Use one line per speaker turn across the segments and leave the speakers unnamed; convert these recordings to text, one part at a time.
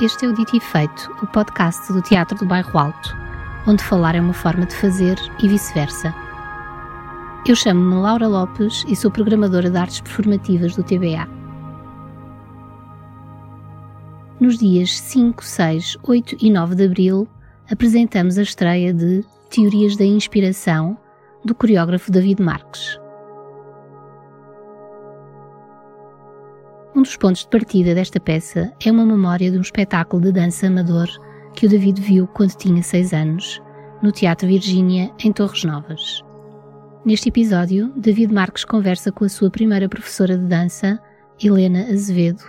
Este é o Dito e Feito, o podcast do Teatro do Bairro Alto, onde falar é uma forma de fazer e vice-versa. Eu chamo-me Laura Lopes e sou programadora de artes performativas do TBA. Nos dias 5, 6, 8 e 9 de abril, apresentamos a estreia de Teorias da Inspiração, do coreógrafo David Marques. Dos pontos de partida desta peça é uma memória de um espetáculo de dança amador que o David viu quando tinha seis anos, no Teatro Virgínia, em Torres Novas. Neste episódio, David Marques conversa com a sua primeira professora de dança, Helena Azevedo,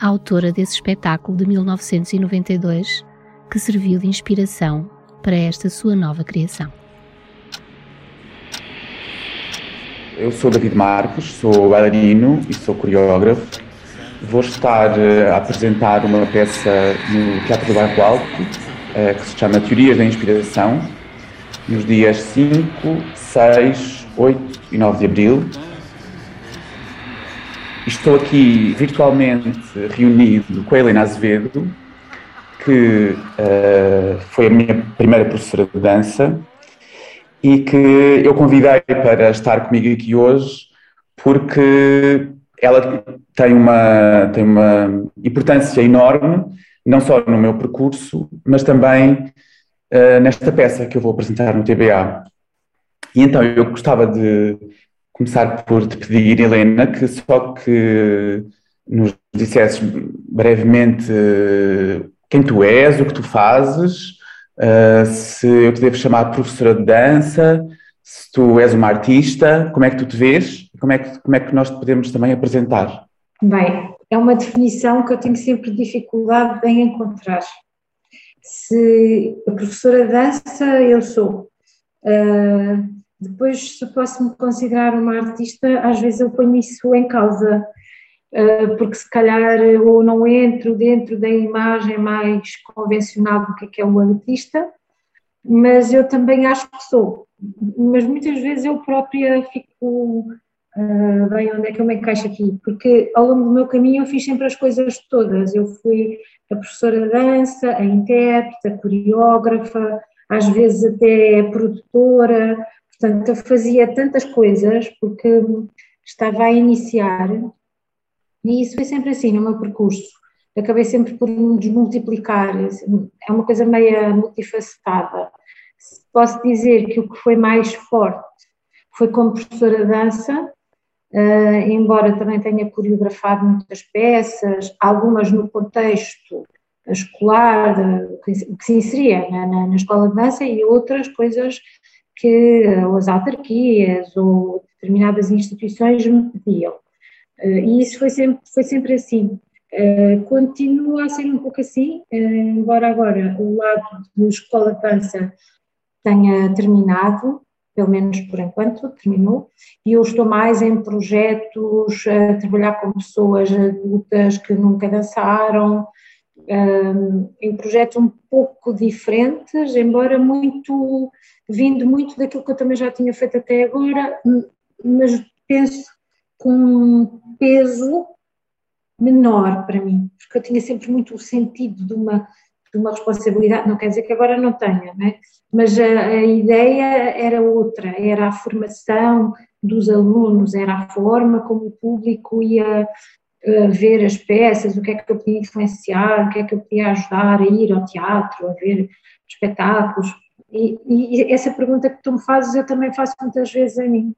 a autora desse espetáculo de 1992, que serviu de inspiração para esta sua nova criação.
Eu sou David Marques, sou bailarino e sou coreógrafo vou estar eh, a apresentar uma peça no Teatro do Bairro Alto, eh, que se chama Teorias da Inspiração, nos dias 5, 6, 8 e 9 de abril. Estou aqui virtualmente reunido com a Helena Azevedo, que uh, foi a minha primeira professora de dança e que eu convidei para estar comigo aqui hoje porque ela tem uma, tem uma importância enorme, não só no meu percurso, mas também uh, nesta peça que eu vou apresentar no TBA. E então eu gostava de começar por te pedir, Helena, que só que nos dissesses brevemente quem tu és, o que tu fazes, uh, se eu te devo chamar professora de dança, se tu és uma artista, como é que tu te vês? Como é que, como é que nós podemos também apresentar?
Bem, é uma definição que eu tenho sempre dificuldade em encontrar. Se a professora dança, eu sou. Uh, depois, se posso me considerar uma artista, às vezes eu ponho isso em causa, uh, porque se calhar ou não entro dentro da imagem mais convencional do que é, que é o artista, mas eu também acho que sou. Mas muitas vezes eu própria fico uh, bem onde é que eu me encaixo aqui, porque ao longo do meu caminho eu fiz sempre as coisas todas. Eu fui a professora de dança, a intérprete, a coreógrafa, às vezes até a produtora, portanto eu fazia tantas coisas porque estava a iniciar e isso foi sempre assim no meu percurso acabei sempre por me desmultiplicar. É uma coisa meio multifacetada. Posso dizer que o que foi mais forte foi como professora de dança, uh, embora também tenha coreografado muitas peças, algumas no contexto escolar, que, que se inseria na, na, na, escola de dança, e outras coisas que ou as autarquias ou determinadas instituições me pediam. Uh, e isso foi sempre, foi sempre assim. Uh, continua a ser um pouco assim, embora agora o lado de escola de dança tenha terminado, pelo menos por enquanto terminou, e eu estou mais em projetos, a trabalhar com pessoas adultas que nunca dançaram, um, em projetos um pouco diferentes, embora muito, vindo muito daquilo que eu também já tinha feito até agora, mas penso com peso menor para mim, porque eu tinha sempre muito o sentido de uma, de uma responsabilidade, não quer dizer que agora não tenha, né? mas a, a ideia era outra, era a formação dos alunos, era a forma como o público ia uh, ver as peças, o que é que eu podia influenciar, o que é que eu podia ajudar a ir ao teatro, a ver espetáculos. E, e essa pergunta que tu me fazes, eu também faço muitas vezes a mim.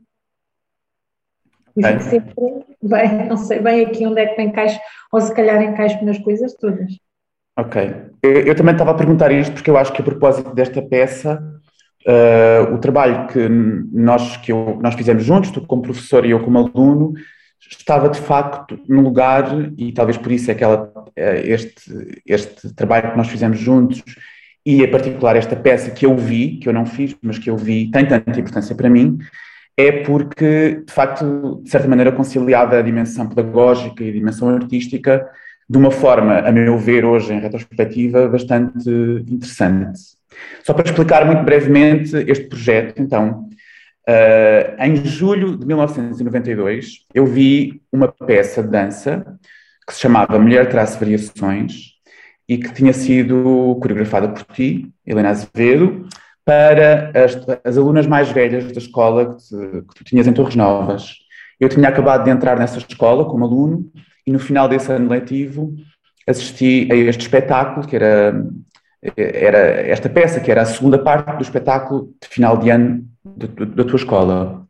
Sempre bem, não sei bem aqui onde é que encaixo, ou se calhar encaixo nas coisas todas.
Ok. Eu, também estava a perguntar isto porque eu acho que a propósito desta peça, uh, o trabalho que nós, que eu, nós fizemos juntos, tu como professor e eu como aluno, estava de facto no lugar, e talvez por isso é que ela, eh, este, este trabalho que nós fizemos juntos, e em particular esta peça que eu vi, que eu não fiz, mas que eu vi, tem tanta importância para mim, é porque, de facto, de certa maneira, conciliava a dimensão pedagógica e a dimensão artística de uma forma, a meu ver, hoje em retrospectiva, bastante interessante. Só para explicar muito brevemente este projeto, então, uh, em julho de 1992, eu vi uma peça de dança que se chamava Mulher Traço Variações, e que tinha sido coreografada por ti, Helena Azevedo, para as, as alunas mais velhas da escola que, que, tu tinhas em Torres Novas. Eu tinha acabado de entrar nessa escola como aluno e no final desse ano letivo assisti a este espetáculo, que era, era esta peça, que era a segunda parte do espetáculo de final de ano da tua escola.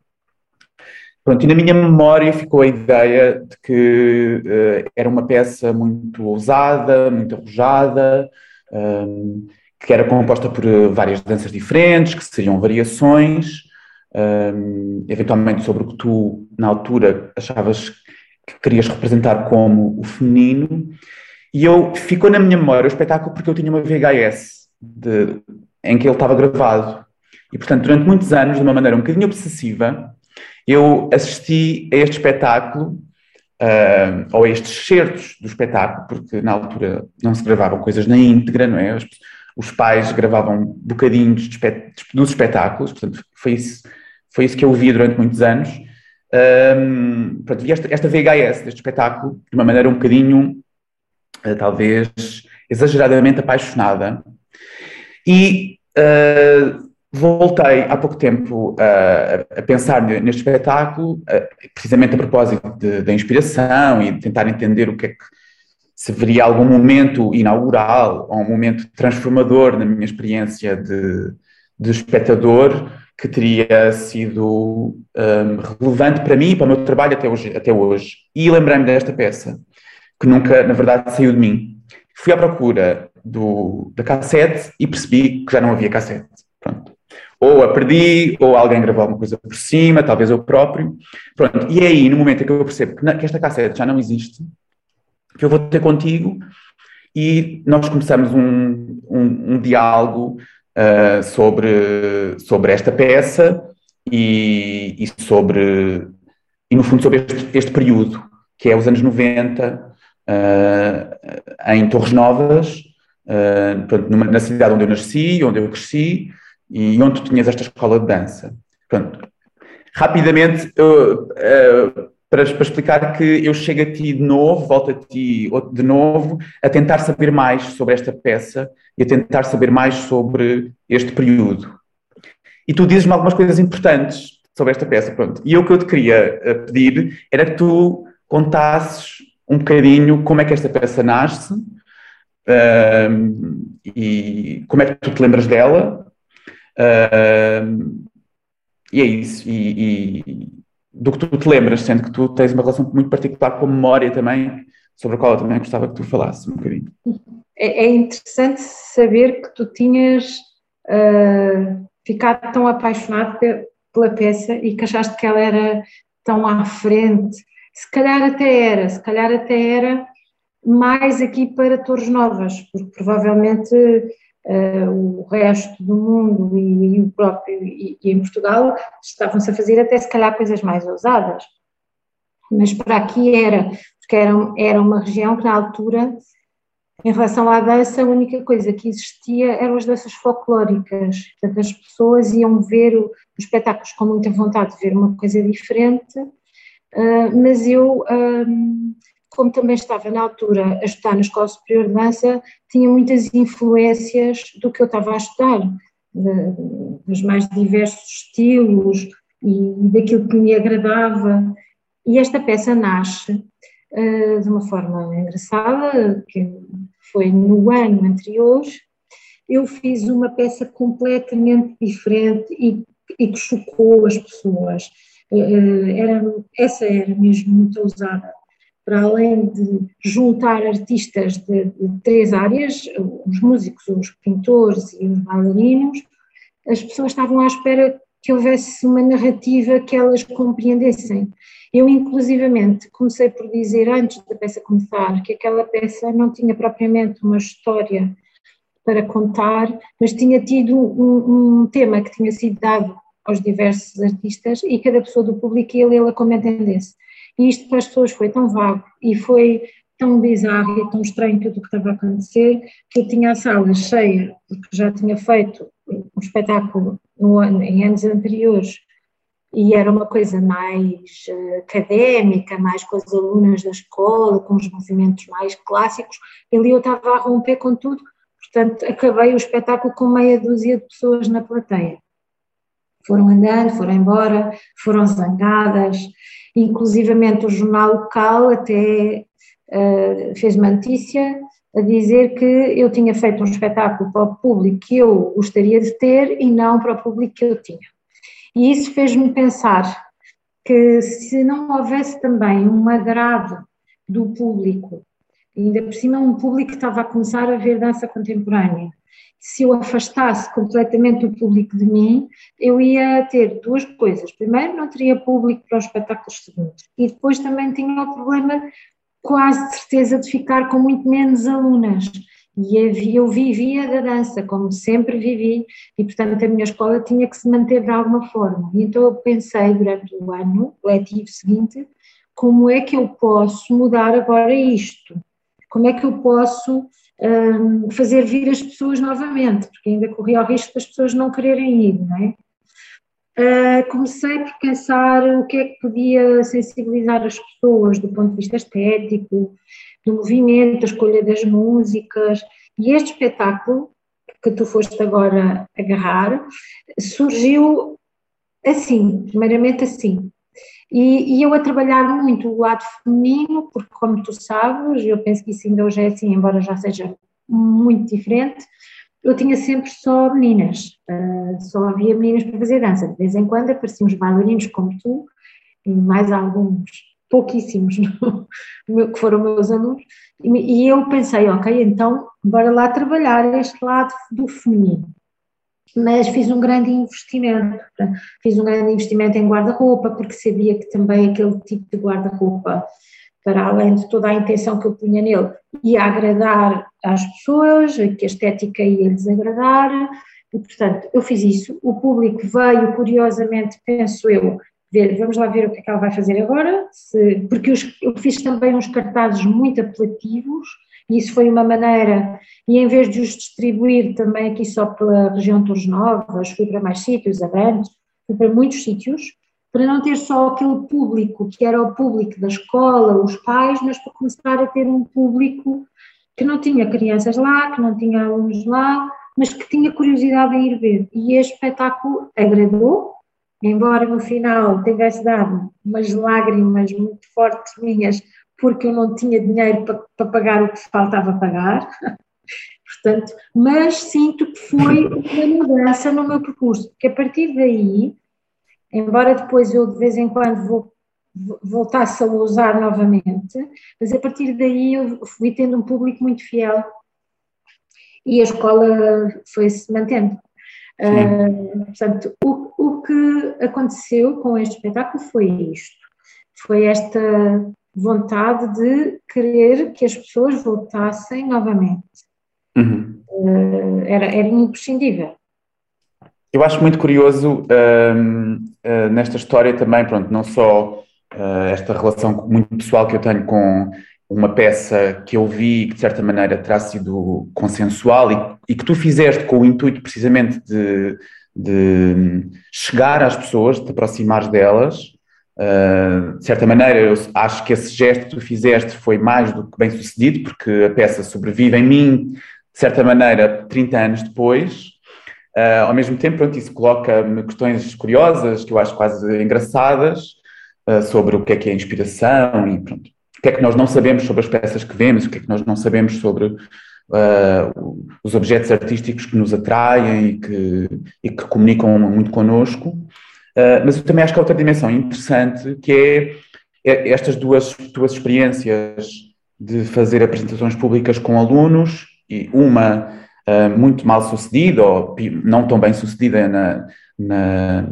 Pronto, e na minha memória ficou a ideia de que uh, era uma peça muito ousada, muito arrojada, um, que era composta por eh, várias danças diferentes, que seriam variações, um, eventualmente sobre o que tu, na altura, achavas que querias representar como o feminino. E eu ficou na minha memória o espetáculo porque eu tinha uma VHS de, em que ele estava gravado. E, portanto, durante muitos anos, de uma maneira um bocadinho obsessiva, eu assisti a este espetáculo, uh, ou a estes certos do espetáculo, porque na altura não se gravavam coisas na íntegra, não é? Os, os pais gravavam bocadinhos dos espetáculos, portanto, foi isso, foi isso que eu vi durante muitos anos. Um, pronto, vi esta, esta VHS deste espetáculo de uma maneira um bocadinho, uh, talvez, exageradamente apaixonada. E uh, Voltei há pouco tempo a, a pensar neste espetáculo, precisamente a propósito da inspiração e de tentar entender o que é que se veria algum momento inaugural ou um momento transformador na minha experiência de, de espectador que teria sido um, relevante para mim e para o meu trabalho até hoje. Até hoje. E lembrei-me desta peça, que nunca, na verdade, saiu de mim. Fui à procura do, da cassete e percebi que já não havia cassete. Pronto ou a perdi, ou alguém gravou alguma coisa por cima, talvez eu próprio. Pronto, e é aí, no momento em que eu percebo que, que esta cassete já não existe, que eu vou ter contigo e nós começamos um, um, um diálogo uh, sobre, sobre esta peça e, e, sobre, e no fundo sobre este, este período, que é os anos 90, uh, em Torres Novas, uh, numa, na cidade onde eu nasci, onde eu cresci, e onde tu tinhas esta escola de dança. Pronto. Rapidamente, eu, para, para, explicar que eu chego a ti de novo, volto a ti de novo, a tentar saber mais sobre esta peça e a tentar saber mais sobre este período. E tu dizes-me algumas coisas importantes sobre esta peça, pronto. E o que eu te queria eh, pedir era que tu contasses um bocadinho como é que esta peça nasce uh, e como é que tu te lembras dela Uh, e é isso. E, e, do que tu te lembras, sendo que tu tens uma relação muito particular com a memória também, sobre a qual eu também gostava que tu falasses um bocadinho.
É, é interessante saber que tu tinhas uh, ficado tão apaixonado pela peça e que achaste que ela era tão à frente. Se calhar até era, se calhar até era mais aqui para Torres Novas, porque provavelmente uh, o resto do mundo e, e o próprio e, e, em Portugal estavam-se a fazer até se calhar coisas mais ousadas. Mas para aqui era, porque era, era uma região que na altura, em relação à dança, a única coisa que existia eram as danças folclóricas. Portanto, as pessoas iam ver os espetáculos com muita vontade de ver uma coisa diferente, uh, mas eu um, como também estava na altura a estudar na Escola Superior de Dança, tinha muitas influências do que eu estava a estudar, dos mais diversos estilos e daquilo que me agradava. E esta peça nasce uh, de uma forma engraçada, que foi no ano anterior, eu fiz uma peça completamente diferente e, e que chocou as pessoas. Uh, era, essa era mesmo muito ousada para além de juntar artistas de, de, três áreas, os músicos, os pintores e os bailarinos, as pessoas estavam à espera que houvesse uma narrativa que elas compreendessem. Eu, inclusivamente, comecei por dizer, antes da peça começar, que aquela peça não tinha propriamente uma história para contar, mas tinha tido um, um tema que tinha sido dado aos diversos artistas e cada pessoa do público ia lê-la como entendesse. E isto para as pessoas foi tão vago e foi tão bizarro e tão estranho tudo o que estava a acontecer que eu tinha a sala cheia, porque já tinha feito um espetáculo no ano, em anos anteriores. E era uma coisa mais uh, académica, mais com as alunas da escola, com os movimentos mais clássicos, ali eu estava a romper com tudo, portanto acabei o espetáculo com meia dúzia de pessoas na plateia. Foram andando, foram embora, foram zangadas, inclusivamente o jornal local até uh, fez uma notícia a dizer que eu tinha feito um espetáculo para o público que eu gostaria de ter e não para o público que eu tinha. E isso fez-me pensar que se não houvesse também um agrado do público, ainda por cima um público que estava a começar a ver dança contemporânea, se eu afastasse completamente o público de mim, eu ia ter duas coisas. Primeiro, não teria público para os espetáculos seguintes. E depois também tinha o problema, quase de certeza, de ficar com muito menos alunas. E eu vivia da dança, como sempre vivi, e portanto a minha escola tinha que se manter de alguma forma. Então eu pensei durante o ano letivo seguinte, como é que eu posso mudar agora isto? Como é que eu posso um, fazer vir as pessoas novamente? Porque ainda corria o risco das pessoas não quererem ir, não é? Uh, comecei por pensar o que é que podia sensibilizar as pessoas do ponto de vista estético, do movimento, a escolha das músicas. E este espetáculo, que tu foste agora agarrar, surgiu assim, primeiramente assim. E, e, eu a trabalhar muito o lado feminino, porque como tu sabes, eu penso que isso ainda hoje é assim, embora já seja muito diferente, eu tinha sempre só meninas, uh, só havia meninas para fazer dança. De vez em quando apareciam os bailarinos como tu, e mais alguns pouquíssimos que foram meus alunos, e eu pensei, ok, então bora lá trabalhar este lado do feminino. Mas fiz um grande investimento, fiz um grande investimento em guarda-roupa, porque sabia que também aquele tipo de guarda-roupa, para além de toda a intenção que eu punha nele, ia agradar às pessoas, que a estética ia lhes agradar, e portanto eu fiz isso. O público veio, curiosamente, penso eu, ver, vamos lá ver o que é que ela vai fazer agora, se, porque eu fiz também uns cartazes muito apelativos, e isso foi uma maneira, e em vez de os distribuir também aqui só pela região de Torres Novas, fui para mais sítios, Abrantes, fui para muitos sítios, para não ter só aquele público que era o público da escola, os pais, mas para começar a ter um público que não tinha crianças lá, que não tinha alunos lá, mas que tinha curiosidade em ir ver. E este espetáculo agradou, embora no final tivesse dado umas lágrimas muito fortes minhas, porque eu não tinha dinheiro para, para pagar o que faltava pagar, portanto, mas sinto que foi uma mudança no meu percurso, porque a partir daí, embora depois eu de vez em quando vou, voltasse a usar novamente, mas a partir daí eu fui tendo um público muito fiel e a escola foi-se mantendo. Uh, portanto, o, o que aconteceu com este espetáculo foi isto: foi esta vontade de querer que as pessoas voltassem novamente. Uhum. Uh, era, era imprescindível.
Eu acho muito curioso uh, uh, nesta história também, pronto, não só esta relação muito pessoal que eu tenho com uma peça que eu vi que de certa maneira terá sido consensual e, e que tu fizeste com o intuito precisamente de, de chegar às pessoas, de te aproximares delas. Uh, de certa maneira, eu acho que esse gesto que tu fizeste foi mais do que bem sucedido, porque a peça sobrevive em mim, de certa maneira, 30 anos depois. Uh, ao mesmo tempo, pronto, isso coloca-me questões curiosas, que eu acho quase engraçadas, uh, sobre o que é que é inspiração e pronto que é que nós não sabemos sobre as peças que vemos, o que é que nós não sabemos sobre os objetos artísticos que nos atraem e que, e que comunicam muito connosco. Uh, mas eu também acho que há outra dimensão interessante, que é, é estas duas, duas experiências de fazer apresentações públicas com alunos, e uma uh, muito mal sucedida, ou não tão bem sucedida na, na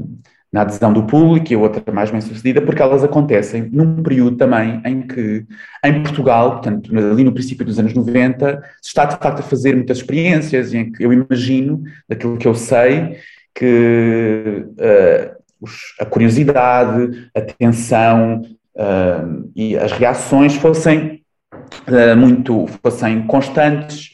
na adesão do público e a outra mais bem sucedida, porque elas acontecem num período também em que, em Portugal, portanto, ali no princípio dos anos 90, se está de facto a fazer muitas experiências em que eu imagino, daquilo que eu sei, que uh, os, a curiosidade, a tensão uh, e as reações fossem uh, muito, fossem constantes,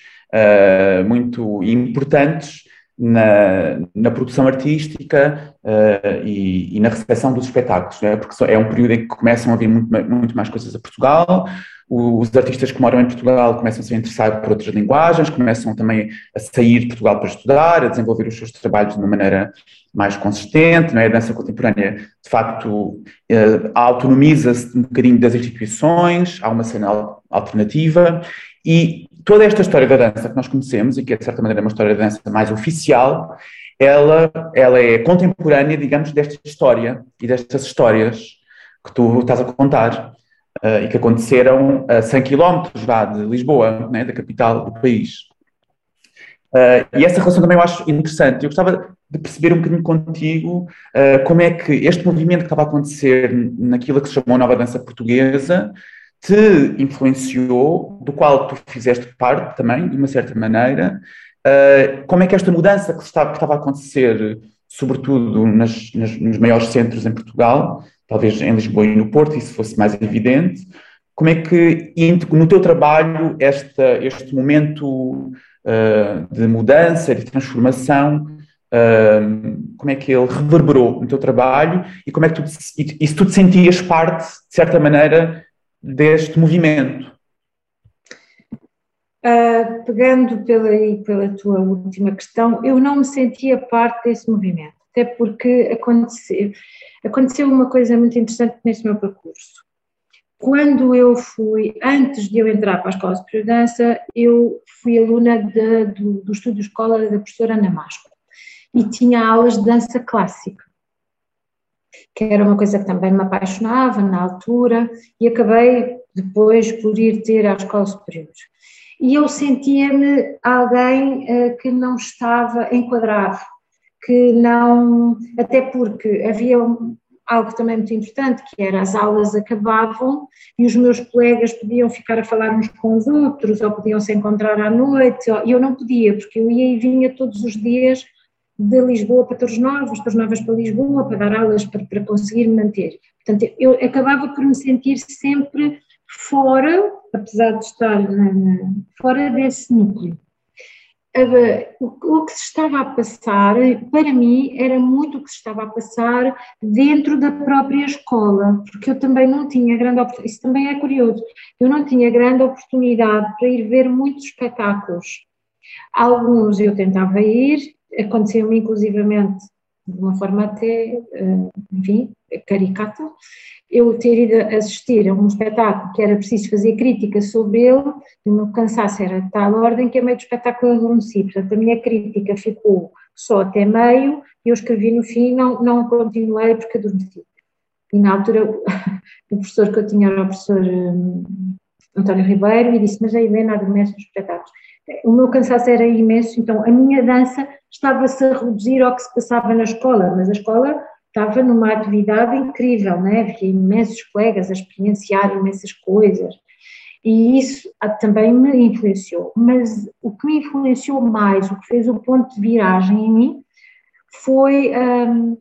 muito importantes, na, na produção artística uh, e, e, na recepção dos espetáculos, é? porque é um período em que começam a vir muito, muito mais coisas a Portugal, os artistas que moram em Portugal começam a se interessar por outras linguagens, começam também a sair de Portugal para estudar, a desenvolver os seus trabalhos de uma maneira mais consistente, não é? A dança contemporânea, de facto, uh, autonomiza-se um bocadinho das instituições, há uma cena alternativa, e toda esta história da dança que nós conhecemos, e que é de certa maneira uma história da dança mais oficial, ela, ela é contemporânea, digamos, desta história e destas histórias que tu estás a contar uh, e que aconteceram a 100 km lá de Lisboa, né, da capital do país. Uh, e essa relação também eu acho interessante. Eu gostava de perceber um bocadinho contigo uh, como é que este movimento que estava a acontecer naquilo que se chamou Nova Dança Portuguesa te influenciou, do qual tu fizeste parte também, de uma certa maneira. Uh, como é que esta mudança que estava, que estava a acontecer, sobretudo nas, nas, nos maiores centros em Portugal, talvez em Lisboa e no Porto, isso fosse mais evidente, como é que no teu trabalho esta, este momento uh, de mudança, de transformação, uh, como é que ele reverberou no teu trabalho e como é que tu, e, se tu te sentias parte, de certa maneira, deste movimento?
Uh, pegando pela, pela tua última questão, eu não me sentia parte desse movimento, até porque aconteceu, aconteceu uma coisa muito interessante nesse meu percurso. Quando eu fui, antes de eu entrar para a Escola de Dança, eu fui aluna de, do, do Estúdio Escola da professora Ana Masco e tinha aulas de dança clássica que era uma coisa que também me apaixonava na altura, e acabei depois por ir ter à escola superior. E eu sentia-me alguém uh, que não estava enquadrado, que não. Até porque havia algo também muito importante, que era as aulas acabavam e os meus colegas podiam ficar a falar uns com os outros, ou podiam se encontrar à noite, e eu não podia, porque eu ia e vinha todos os dias de Lisboa para Torres Novas, Torres Novas para Lisboa, para dar aulas para, para conseguir manter. Portanto, eu acabava por me sentir sempre fora, apesar de estar fora desse núcleo. O, que se estava a passar, para mim, era muito o que se estava a passar dentro da própria escola, porque eu também não tinha grande oportunidade, isso também é curioso, eu não tinha grande oportunidade para ir ver muitos espetáculos. Alguns eu tentava ir, aconteceu-me inclusivamente de uma forma até, eh, enfim, caricata, eu ter ido assistir a um espetáculo que era preciso fazer crítica sobre ele, o meu cansaço era de tal ordem que a meio do espetáculo eu adormeci, portanto a minha crítica ficou só até meio, e eu escrevi no fim, não, não continuei porque adormeci. E na altura o professor que eu tinha era o professor um, António Ribeiro e disse, mas a Helena adormece nos espetáculos o meu cansaço era imenso, então a minha dança estava-se a reduzir ao que se passava na escola, mas a escola estava numa atividade incrível, né? havia imensos colegas a experienciar imensas coisas, e isso também me influenciou, mas o que me influenciou mais, o que fez o ponto de viragem em mim, foi um,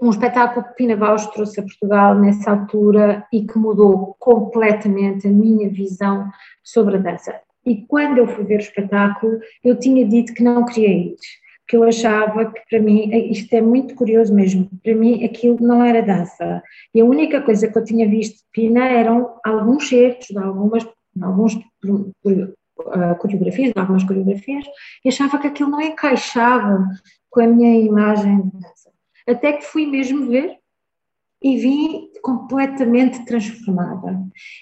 um espetáculo que Pina Bausch trouxe a Portugal nessa altura e que mudou completamente a minha visão sobre a dança. E quando eu fui ver o espetáculo, eu tinha dito que não queria ir, que eu achava que para mim, isto é muito curioso mesmo, para mim aquilo não era dança. E a única coisa que eu tinha visto de Pina eram alguns certos de algumas, alguns uh, coreografias, de algumas coreografias, e achava que aquilo não encaixava com a minha imagem de dança. Até que fui mesmo ver e vim completamente transformada.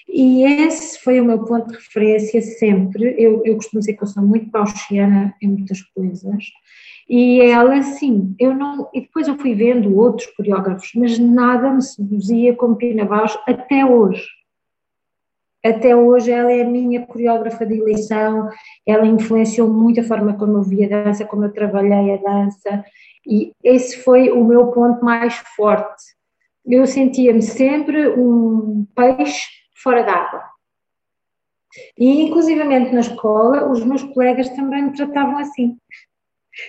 E esse foi o meu ponto de referência sempre. Eu, eu costumo dizer que eu sou muito pauchiana em muitas coisas. E ela, sim, eu não. E depois eu fui vendo outros coreógrafos, mas nada me seduzia como Pina Bausch até hoje. Até hoje ela é a minha coreógrafa de eleição, ela influenciou muito a forma como eu via a dança, como eu trabalhei a dança, e esse foi o meu ponto mais forte eu sentia-me sempre um peixe fora d'água. E, inclusivamente na escola, os meus colegas também me tratavam assim,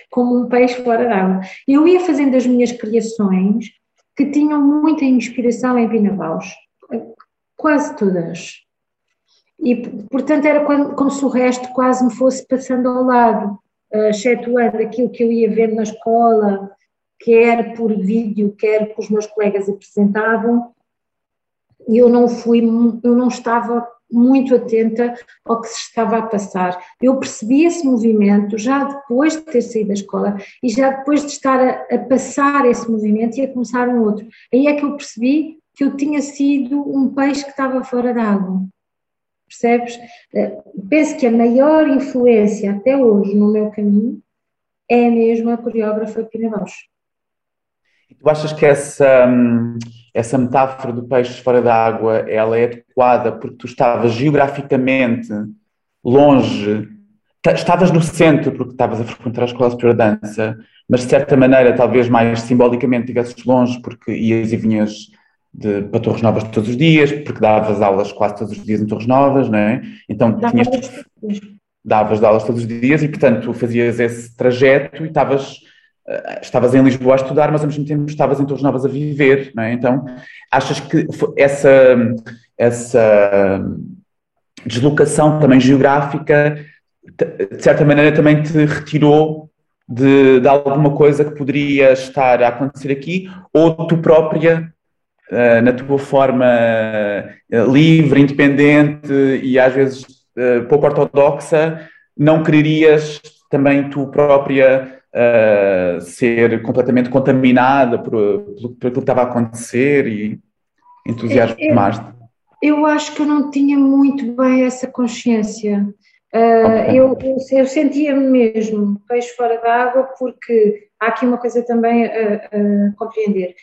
como um peixe fora d'água. Eu ia fazendo as minhas criações que tinham muita inspiração em Pina Bausch, quase todas. E, portanto, era como se o resto quase me fosse passando ao lado. uh, excetuando aquilo que eu ia ver na escola, quer por vídeo, quer que os meus colegas apresentavam, eu não fui, eu não estava muito atenta ao que se estava a passar. Eu percebi esse movimento já depois de ter saído da escola e já depois de estar a, a passar esse movimento e a começar um outro. Aí é que eu percebi que eu tinha sido um peixe que estava fora d'água. Percebes? Eh, penso que a maior influência até hoje no meu caminho é mesmo a coreógrafa Pina Bausch.
Tu achas que essa, hum, essa metáfora do peixe fora d'água ela é adequada porque tu estavas geograficamente longe, estavas no centro porque estavas a frequentar a escola superior de dança, mas de certa maneira, talvez mais simbolicamente, estivesses longe porque ias e vinhas de, para Torres Novas todos os dias, porque davas aulas quase todos os dias em Torres Novas, não é? Então tinhas, davas aulas todos os dias e, portanto, fazias esse trajeto e estavas estavas em Lisboa a estudar, mas ao mesmo tempo estavas em Torres Novas a viver, não é? Então, achas que essa, essa deslocação também geográfica, de certa maneira, também te retirou de, de alguma coisa que poderia estar a acontecer aqui, ou tu própria, eh, na tua forma eh, livre, independente e às vezes pouco ortodoxa, não quererias também tu própria uh, ser completamente contaminada por, por, por, aquilo que estava a acontecer e entusiasmar-te?
Eu, eu acho que eu não tinha muito bem essa consciência. Uh, okay. eu, eu, eu sentia-me mesmo peixe fora d'água porque há aqui uma coisa também a, a compreender.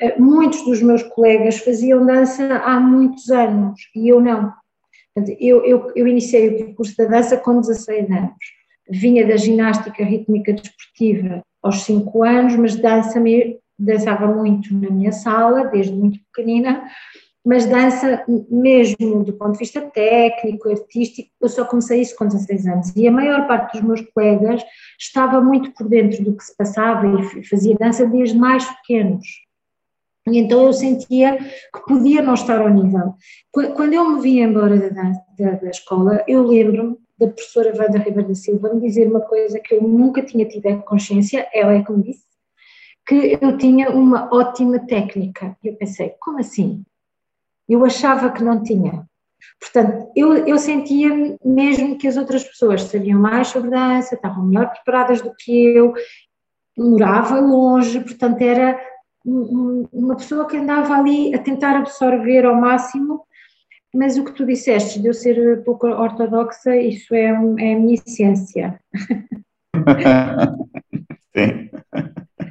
Uh, muitos dos meus colegas faziam dança há muitos anos e eu não. Eu, eu, eu iniciei o curso da dança com 16 anos vinha da ginástica rítmica desportiva aos 5 anos, mas dança dançava muito na minha sala, desde muito pequenina, mas dança mesmo do ponto de vista técnico, artístico, eu só comecei isso com 16 anos e a maior parte dos meus colegas estava muito por dentro do que se passava e fazia dança desde mais pequenos. E então eu sentia que podia não estar ao nível. Quando eu me vi embora da, da, da escola, eu lembro-me da professora Wanda Ribeiro da Silva me dizer uma coisa que eu nunca tinha tido a consciência, ela é me disse, que eu tinha uma ótima técnica. E eu pensei, como assim? Eu achava que não tinha. Portanto, eu, eu sentia mesmo que as outras pessoas sabiam mais sobre dança, estavam melhor preparadas do que eu, morava longe, portanto, era uma pessoa que andava ali a tentar absorver ao máximo mas o que tu disseste de eu ser pouco ortodoxa, isso é, é a minha essência.
Sim.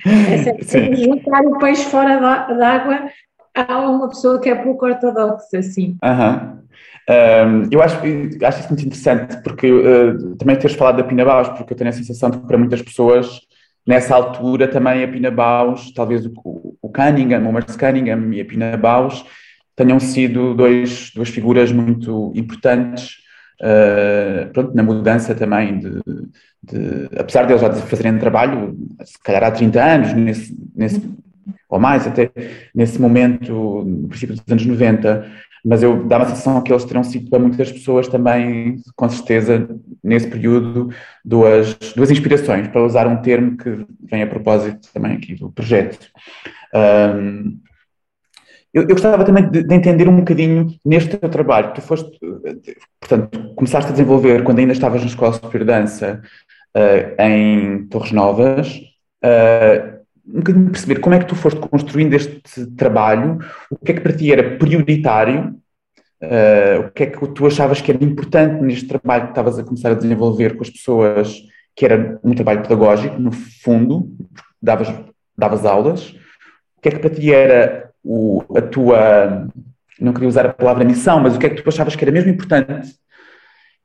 É Sim. juntar o peixe fora d'água a uma pessoa que é pouco ortodoxa, sim.
Uhum. Um, eu acho, acho isso muito interessante, porque uh, também teres falado da Pina Baus, porque eu tenho a sensação de que para muitas pessoas, nessa altura, também a Pina Baus, talvez o, o Cunningham, o Marcus Cunningham e a Pina Baus, tenham sido dois, duas figuras muito importantes uh, pronto, na mudança também de, de, apesar de eles já fazerem trabalho, se calhar há 30 anos, nesse, nesse, ou mais até, nesse momento, no princípio dos anos 90, mas eu dá-me a sensação que eles terão sido para muitas pessoas também, com certeza, nesse período, duas, duas inspirações, para usar um termo que vem a propósito também aqui do projeto. Um, eu, eu gostava também de, de, entender um bocadinho neste teu trabalho. Tu foste, portanto, começaste a desenvolver quando ainda estavas na Escola Superior de Dança uh, em Torres Novas. Uh, um bocadinho perceber como é que tu foste construindo este trabalho, o que é que para ti era prioritário, uh, o que é que tu achavas que era importante neste trabalho que estavas a começar a desenvolver com as pessoas, que era um trabalho pedagógico, no fundo, davas, davas aulas, o que é que para ti era o, a tua, não queria usar a palavra missão, mas o que é que tu achavas que era mesmo importante?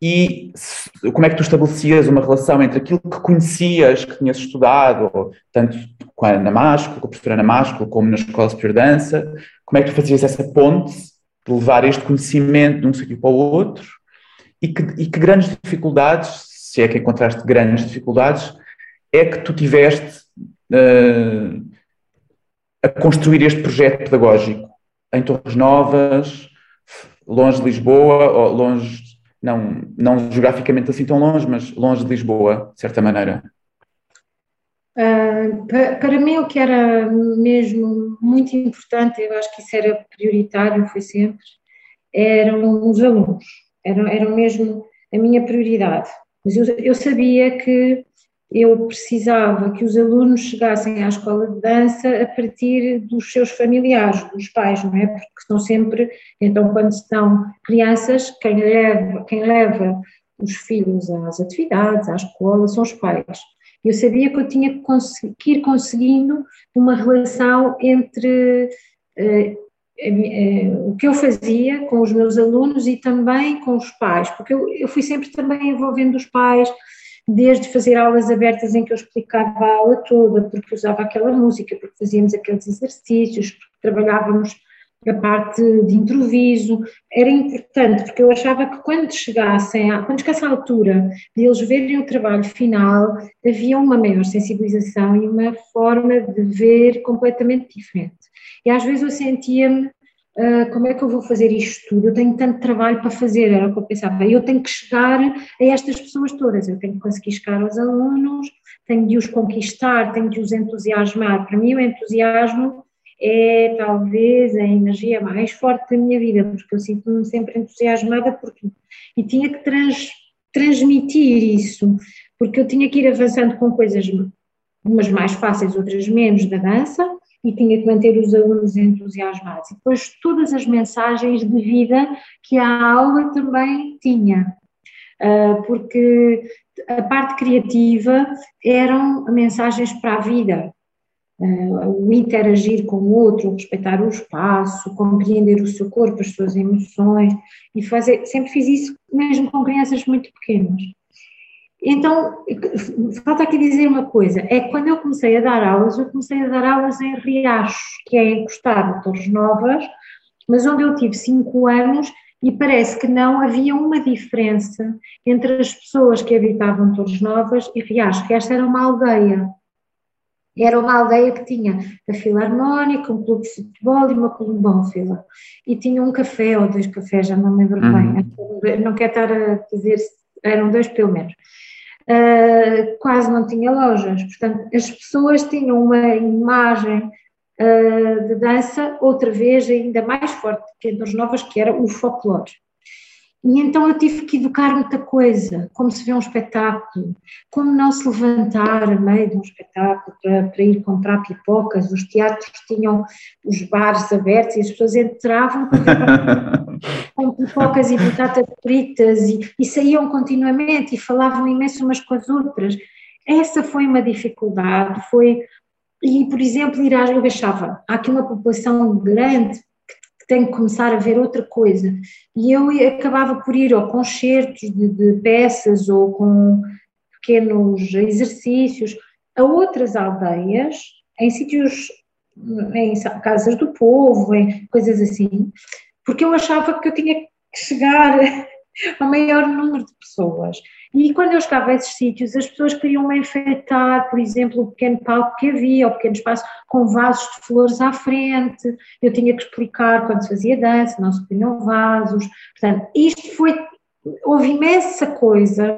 E se, como é que tu estabelecias uma relação entre aquilo que conhecias, que tinhas estudado, tanto com a Ana Másculo, com a professora Ana Másculo, como na Escola Superior de Dança, como é que tu fazias essa ponte de levar este conhecimento de um sítio para o outro? E que, e que grandes dificuldades, se é que encontraste grandes dificuldades, é que tu tiveste uh, a construir este projeto pedagógico em Torres Novas, longe de Lisboa, ou longe não, não geograficamente assim tão longe, mas longe de Lisboa, de certa maneira.
Uh, para, para mim, o que era mesmo muito importante, eu acho que isso era prioritário, foi sempre, eram os alunos, eram, eram mesmo a minha prioridade. Mas eu, eu sabia que eu precisava que os alunos chegassem à escola de dança a partir dos seus familiares, dos pais, não é? Porque estão sempre, então quando estão crianças, quem leva, quem leva os filhos às atividades, à escola, são os pais. Eu sabia que eu tinha que ir conseguindo uma relação entre eh, eh, o que eu fazia com os meus alunos e também com os pais, porque eu, eu fui sempre também envolvendo os pais, desde fazer aulas abertas em que eu explicava a aula toda, porque usava aquela música, porque fazíamos aqueles exercícios, porque trabalhávamos a parte de improviso, era importante, porque eu achava que quando chegassem, a, quando chegasse à altura de eles verem o trabalho final, havia uma maior sensibilização e uma forma de ver completamente diferente. E às vezes eu sentia-me Uh, como é que eu vou fazer isto tudo? Eu tenho tanto trabalho para fazer, era o que eu pensava. Eu tenho que chegar a estas pessoas todas, eu tenho que conseguir chegar aos alunos, tenho de os conquistar, tenho de os entusiasmar. Para mim, o entusiasmo é talvez a energia mais forte da minha vida, porque eu sinto-me sempre entusiasmada porque, e tinha que trans, transmitir isso, porque eu tinha que ir avançando com coisas, umas mais fáceis, outras menos, da dança, e tinha que manter os alunos entusiasmados. E depois todas as mensagens de vida que a aula também tinha, ah, porque a parte criativa eram mensagens para a vida, uh, o interagir com o outro, respeitar o espaço, compreender o seu corpo, as suas emoções, e fazer, sempre fiz isso mesmo com crianças muito pequenas. Então, falta aqui dizer uma coisa, é que quando eu comecei a dar aulas, eu comecei a dar aulas em Riacho, que é encostado a Torres Novas, mas onde eu tive cinco anos e parece que não havia uma diferença entre as pessoas que habitavam Torres Novas e Riacho, que esta era uma aldeia, era uma aldeia que tinha a Filarmónica, um clube de futebol e uma columbófila. E tinha um café, ou dois cafés, já não me lembro uhum. bem. Não quero estar a dizer, eram dois pelo menos. Uh, quase não tinha lojas. Portanto, as pessoas tinham uma imagem uh, de dança, outra vez ainda mais forte que a das novas, que era o folclore. E então eu tive que educar muita coisa, como se vê um espetáculo, como não se levantar a meio de um espetáculo para, para ir comprar pipocas, os teatros tinham os bares abertos e as pessoas entravam com pipocas e batatas fritas e, e saíam continuamente e falavam imenso umas com as outras. Essa foi uma dificuldade, foi e, por exemplo, ir às, eu achava, há aqui uma população grande tenho que começar a ver outra coisa. E eu acabava por ir a concertos de, de peças ou com pequenos exercícios a outras aldeias, em sítios, em casas do povo, em coisas assim, porque eu achava que eu tinha que chegar ao maior número de pessoas. E quando eu chegava a esses sítios, as pessoas queriam-me enfeitar, por exemplo, o pequeno palco que havia, o pequeno espaço com vasos de flores à frente. Eu tinha que explicar quando se fazia dança, não se punham vasos. Portanto, isto foi. Houve imensa coisa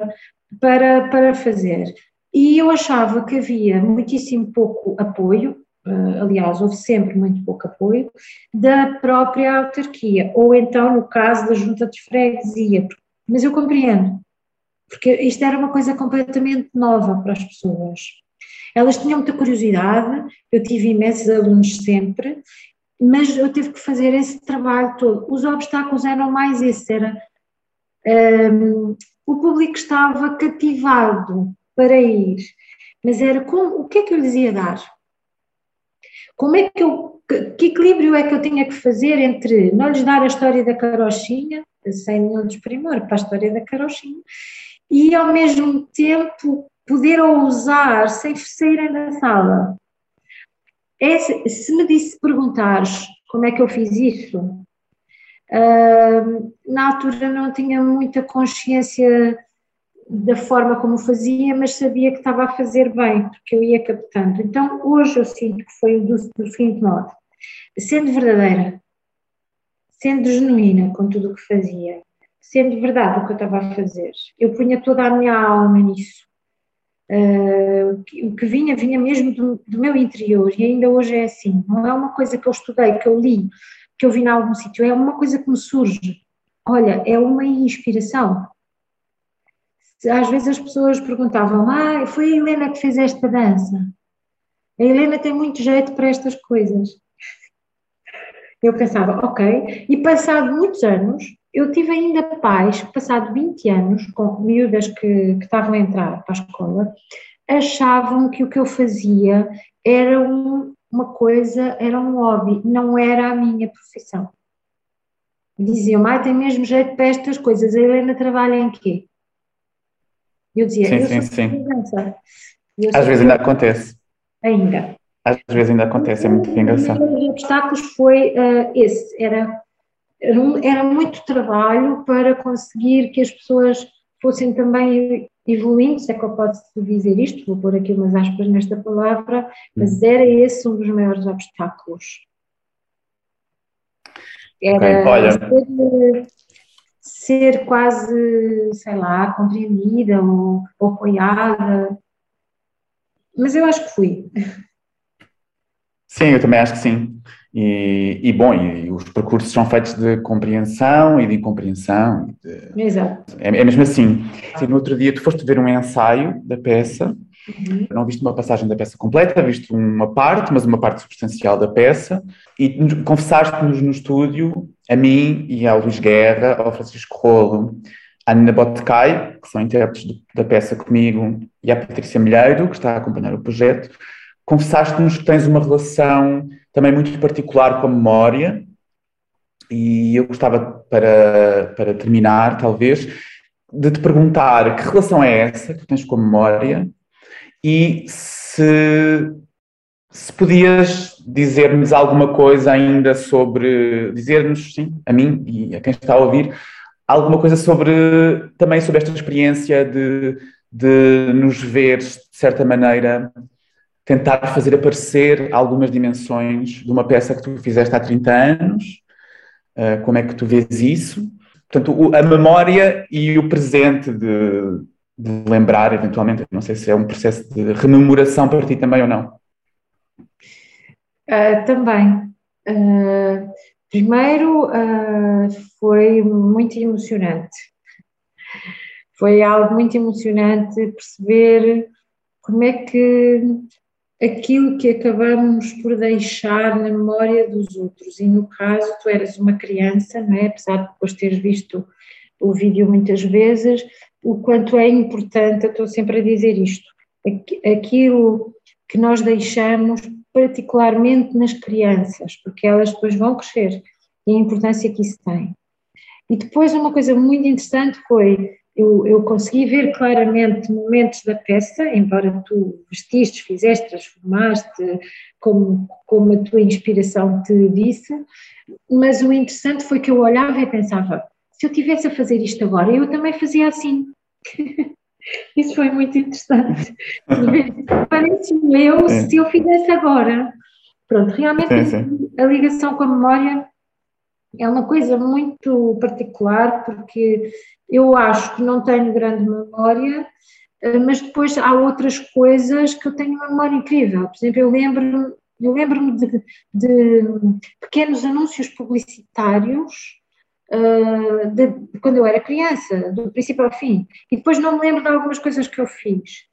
para, para fazer. E eu achava que havia muitíssimo pouco apoio, aliás, houve sempre muito pouco apoio, da própria autarquia, ou então no caso da junta de freguesia, mas eu compreendo, porque isto era uma coisa completamente nova para as pessoas. Elas tinham muita curiosidade, eu tive imensos alunos sempre, mas eu tive que fazer esse trabalho todo. Os obstáculos eram mais esses, era um, o público estava cativado para ir, mas era como, o que é que eu lhes ia dar? Como é que eu, que equilíbrio é que eu tinha que fazer entre não lhes dar a história da carochinha, sem nenhum desprimor para a história da carochinha, e ao mesmo tempo poder usar sem saírem da sala. É, se me disse perguntares como é que eu fiz isso, uh, na altura não tinha muita consciência da forma como fazia, mas sabia que estava a fazer bem, porque eu ia captando. Então hoje eu sinto que foi do, do de modo, sendo verdadeira, sendo genuína com tudo o que fazia, sendo verdade o que eu estava a fazer. Eu punha toda a minha alma nisso. Uh, o que vinha, vinha mesmo do, do, meu interior e ainda hoje é assim. Não é uma coisa que eu estudei, que eu li, que eu vi em algum sítio, é uma coisa que me surge. Olha, é uma inspiração. Às vezes as pessoas perguntavam: Ah, foi a Helena que fez esta dança. A Helena tem muito jeito para estas coisas. Eu pensava, ok. E passado muitos anos, eu tive ainda pais, passado 20 anos, com miúdas que, que estavam a entrar para a escola, achavam que o que eu fazia era um, uma coisa, era um hobby, não era a minha profissão. Diziam, ah, tem mesmo jeito para estas coisas, a Helena trabalha em quê?
Eu dizia, sim, eu sim, sim. Às vezes ainda acontece.
Ainda.
Às vezes ainda acontece, é muito engraçado.
Um dos obstáculos foi uh, esse, era, era, muito trabalho para conseguir que as pessoas fossem também evoluindo, se é que eu posso dizer isto, vou pôr aqui umas aspas nesta palavra, mas hum. era esse um dos maiores obstáculos. Era okay, olha. Ser, ser, quase, sei lá, compreendida ou, ou apoiada, mas eu acho que fui.
Sim, eu também acho que sim. E, e bom, e os percursos são feitos de compreensão e de incompreensão.
De, Exato.
É, é, mesmo assim. assim. No outro dia tu foste ver um ensaio da peça, uhum. não viste uma passagem da peça completa, viste uma parte, mas uma parte substancial da peça, e confessaste-nos no estúdio, a mim e ao Luís Guerra, ao Francisco Rolo, à Nina Botecai, que são intérpretes da peça comigo, e à Patrícia Milheiro, que está a acompanhar o projeto, confessaste-nos que tens uma relação também muito particular com a memória, e eu gostava, para, para terminar, talvez, de te perguntar que relação é essa que tens com a memória e se, se podias dizer-nos alguma coisa ainda sobre, dizer-nos, sim, a mim e a quem está a ouvir, alguma coisa sobre, também sobre esta experiência de, de nos ver, de certa maneira, tentar fazer aparecer algumas dimensões de uma peça que tu fizeste há 30 anos. Uh, como é que tu vês isso? Portanto, a memória e o presente de, de, lembrar, eventualmente, não sei se é um processo de rememoração para ti também ou não.
Uh, também. Uh, primeiro, foi muito emocionante. Foi algo muito emocionante perceber como é que aquilo que acabamos por deixar na memória dos outros. E no caso, tu eras uma criança, não é? apesar de depois teres visto o vídeo muitas vezes, o quanto é importante, eu estou sempre a dizer isto, aquilo que nós deixamos, particularmente nas crianças, porque elas depois vão crescer e a importância que isso tem. E depois uma coisa muito interessante foi eu, eu consegui ver claramente momentos da peça, embora tu vestiste, fizeste, transformaste, como, como a tua inspiração te disse, mas o interessante foi que eu olhava e pensava, se eu tivesse a fazer isto agora, eu também fazia assim. Isso foi muito interessante. Parece-me eu se eu fizesse agora. Pronto, realmente sim, sim. a ligação com a memória é uma coisa muito particular, porque eu acho que não tenho grande memória, eh, mas depois há outras coisas que eu tenho uma memória incrível. Por exemplo, eu lembro-me eu lembro de, de, pequenos anúncios publicitários uh, de, de, quando eu era criança, do princípio ao fim, e depois não me lembro de algumas coisas que eu fiz.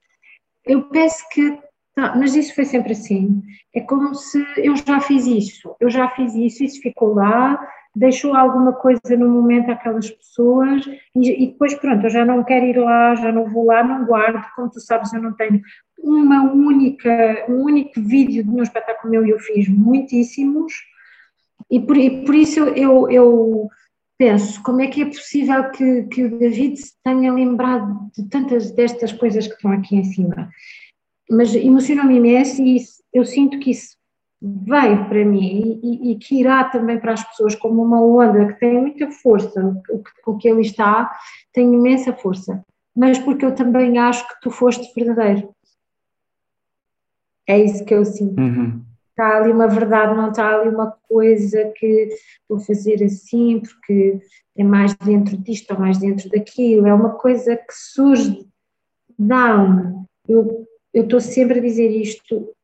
Eu penso que, tá, mas isso foi sempre assim, é como se eu já fiz isso, eu já fiz isso, isso ficou lá, deixou alguma coisa no momento àquelas pessoas e, e, depois pronto, eu já não quero ir lá, já não vou lá, não guardo, como tu sabes eu não tenho uma única, um único vídeo de um espetáculo meu e eu fiz muitíssimos. E por, e por isso eu, eu, penso, como é que é possível que, que o David se tenha lembrado de tantas destas coisas que estão aqui em cima? Mas emociona-me imenso e isso, eu sinto que isso veio para mim e, e, que irá também para as pessoas como uma onda que tem muita força, o que, o que ali está tem imensa força, mas porque eu também acho que tu foste verdadeiro. É isso que eu sinto.
Uhum.
Está ali uma verdade, não está ali uma coisa que vou fazer assim porque é mais dentro disto ou mais dentro daquilo, é uma coisa que surge da alma. Eu estou sempre a dizer isto,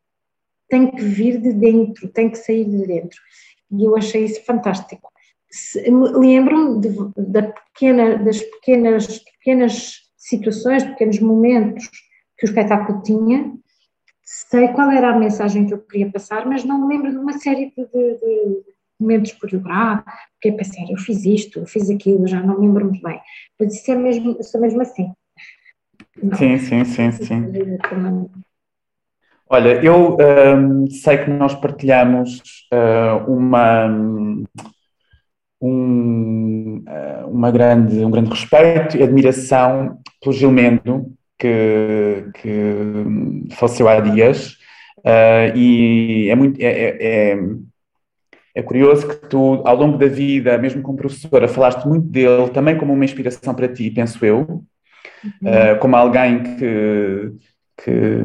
tem que vir de dentro, tem que sair de dentro. E eu achei isso fantástico. Lembro-me da pequena, das pequenas, pequenas situações, pequenos momentos que o espetáculo tinha, sei qual era a mensagem que eu queria passar, mas não me lembro de uma série de, de, de momentos coreográficos, porque eu pensei, eu fiz isto, eu fiz aquilo, já não me lembro muito bem. Mas isso é mesmo, sou mesmo assim.
Não. Sim, sim, sim, sim. Olha, eu um, sei que nós partilhamos uh, uma, um, uh, uma grande, um grande respeito e admiração pelo Gilmendo, que, que faleceu há dias, uh, e é muito. É, é, é, é, curioso que tu, ao longo da vida, mesmo como professora, falaste muito dele, também como uma inspiração para ti, penso eu, uhum. uh, como alguém que, que,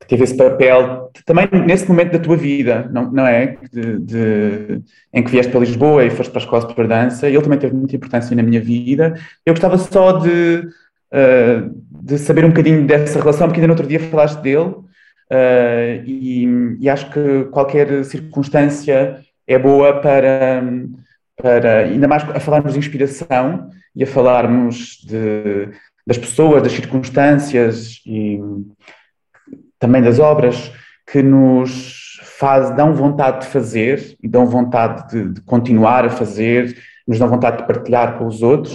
que, teve esse papel, também nesse momento da tua vida, não, não é? De, de, em que vieste para Lisboa e foste para a escola de dança, ele também teve muita importância na minha vida. Eu gostava só de uh, de saber um bocadinho dessa relação, porque ainda no outro dia falaste dele, uh, e, e, acho que qualquer circunstância é boa para, para, ainda mais a falarmos de inspiração e a falarmos de, das pessoas, das circunstâncias e também das obras que nos faz, dão vontade de fazer e dão vontade de, de continuar a fazer, nos dão vontade de partilhar com os outros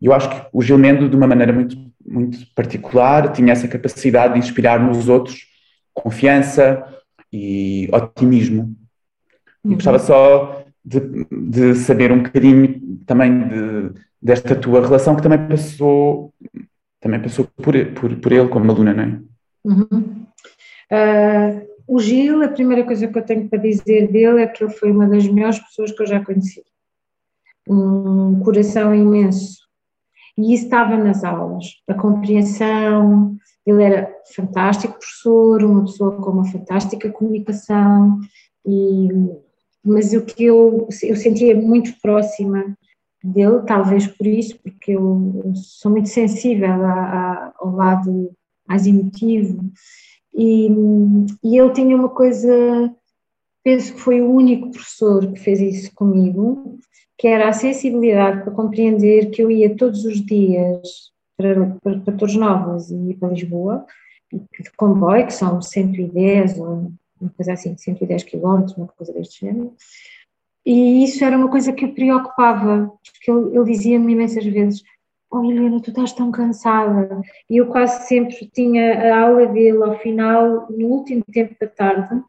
e eu acho que o Gilmendo, de uma maneira muito, muito particular, tinha essa capacidade de inspirar nos outros confiança e otimismo. E uhum. gostava só de, de, saber um bocadinho também de, desta tua relação que também passou, também passou por, por, por ele como aluna, não é?
Uhum. Uh, o Gil, a primeira coisa que eu tenho para dizer dele é que ele foi uma das melhores pessoas que eu já conheci. Um coração imenso, e isso estava nas aulas, a compreensão, ele era fantástico professor, uma pessoa com uma fantástica comunicação, e, mas o que eu, eu sentia muito próxima dele, talvez por isso, porque eu sou muito sensível a, a, ao lado mais emotivo, e, e ele tinha uma coisa, penso que foi o único professor que fez isso comigo, que era a sensibilidade para compreender que eu ia todos os dias para, para, para Torres Novas e para Lisboa, de comboio, que são 110 ou uma coisa assim, 110 quilómetros, uma coisa deste género, e isso era uma coisa que o preocupava, porque ele, ele dizia-me imensas vezes, oh Helena, tu estás tão cansada, e eu quase sempre tinha a aula dele ao final, no último tempo da tarde,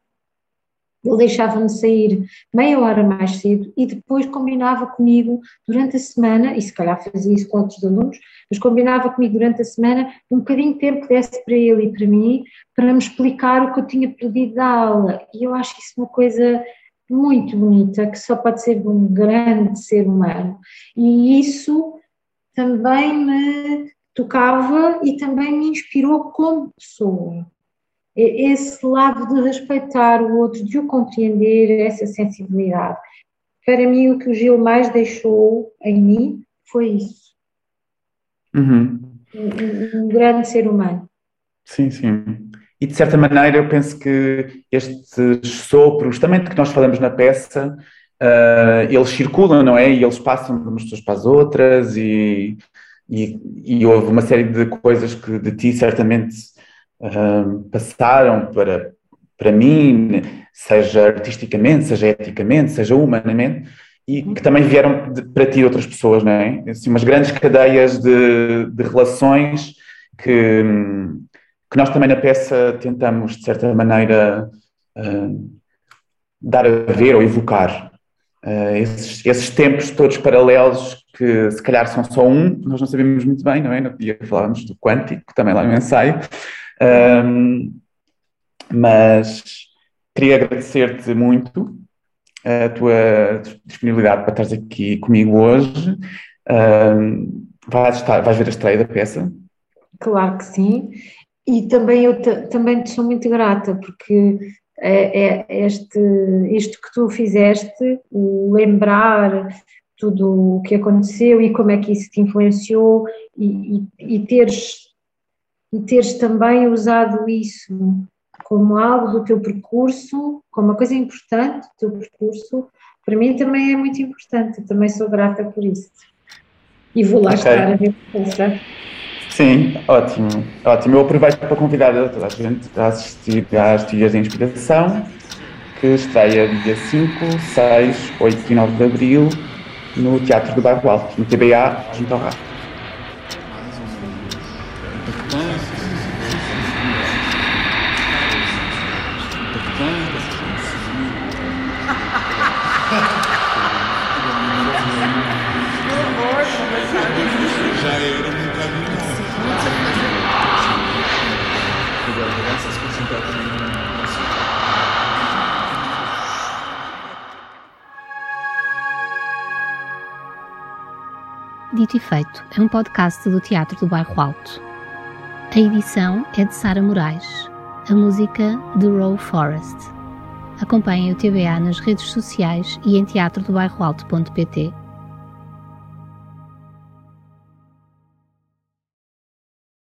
ele deixava-me sair meia hora mais cedo e depois combinava comigo durante a semana, e se calhar fazia isso com outros alunos, mas combinava comigo durante a semana um bocadinho de tempo que desse para ele e para mim, para me explicar o que eu tinha perdido da aula. E eu acho isso uma coisa muito bonita, que só pode ser um grande ser humano. E isso também me tocava e também me inspirou como pessoa esse lado de respeitar o outro, de o compreender, essa sensibilidade. Para mim, o que o Gil mais deixou em mim foi isso.
Uhum.
Um, um, grande ser humano.
Sim, sim. E de certa maneira, eu penso que estes sopros, também de que nós falamos na peça, uh, eles circulam, não é? E eles passam de umas pessoas para as outras, e, e, e houve uma série de coisas que de ti certamente passaram para, para mim, seja artisticamente, seja eticamente, seja humanamente, e que também vieram de, para ti outras pessoas, não é? Assim, umas grandes cadeias de, de relações que, que nós também na peça tentamos, de certa maneira, uh, dar a ver ou evocar. Uh, esses, esses, tempos todos paralelos que se calhar são só um, nós não sabemos muito bem, não é? No dia falávamos do quântico, também lá no ensaio, um, mas queria agradecer-te muito a tua disponibilidade para estares aqui comigo hoje. Um, vais, estar, vais ver a estreia da peça?
Claro que sim. E também eu também te sou muito grata porque é, é este, isto que tu fizeste, o lembrar tudo o que aconteceu e como é que isso te influenciou e, e, e teres, e teres também usado isso como algo do teu percurso, como uma coisa importante do teu percurso, para mim também é muito importante, eu também sou grata por isso. E vou lá okay. estar a ver pensar.
Sim, ótimo, ótimo. Eu aproveito para convidar a toda a gente a assistir às Dias de Inspiração, que estreia dia 5, 6, 8 e 9 de Abril no Teatro do Bairro Alto, no TBA, junto ao RAF.
Dito Feito é um podcast do Teatro do Bairro Alto. A edição é de Sara Moraes, a música de Row Forest. Acompanhem o TBA nas redes sociais e em teatrodobairroalto.pt.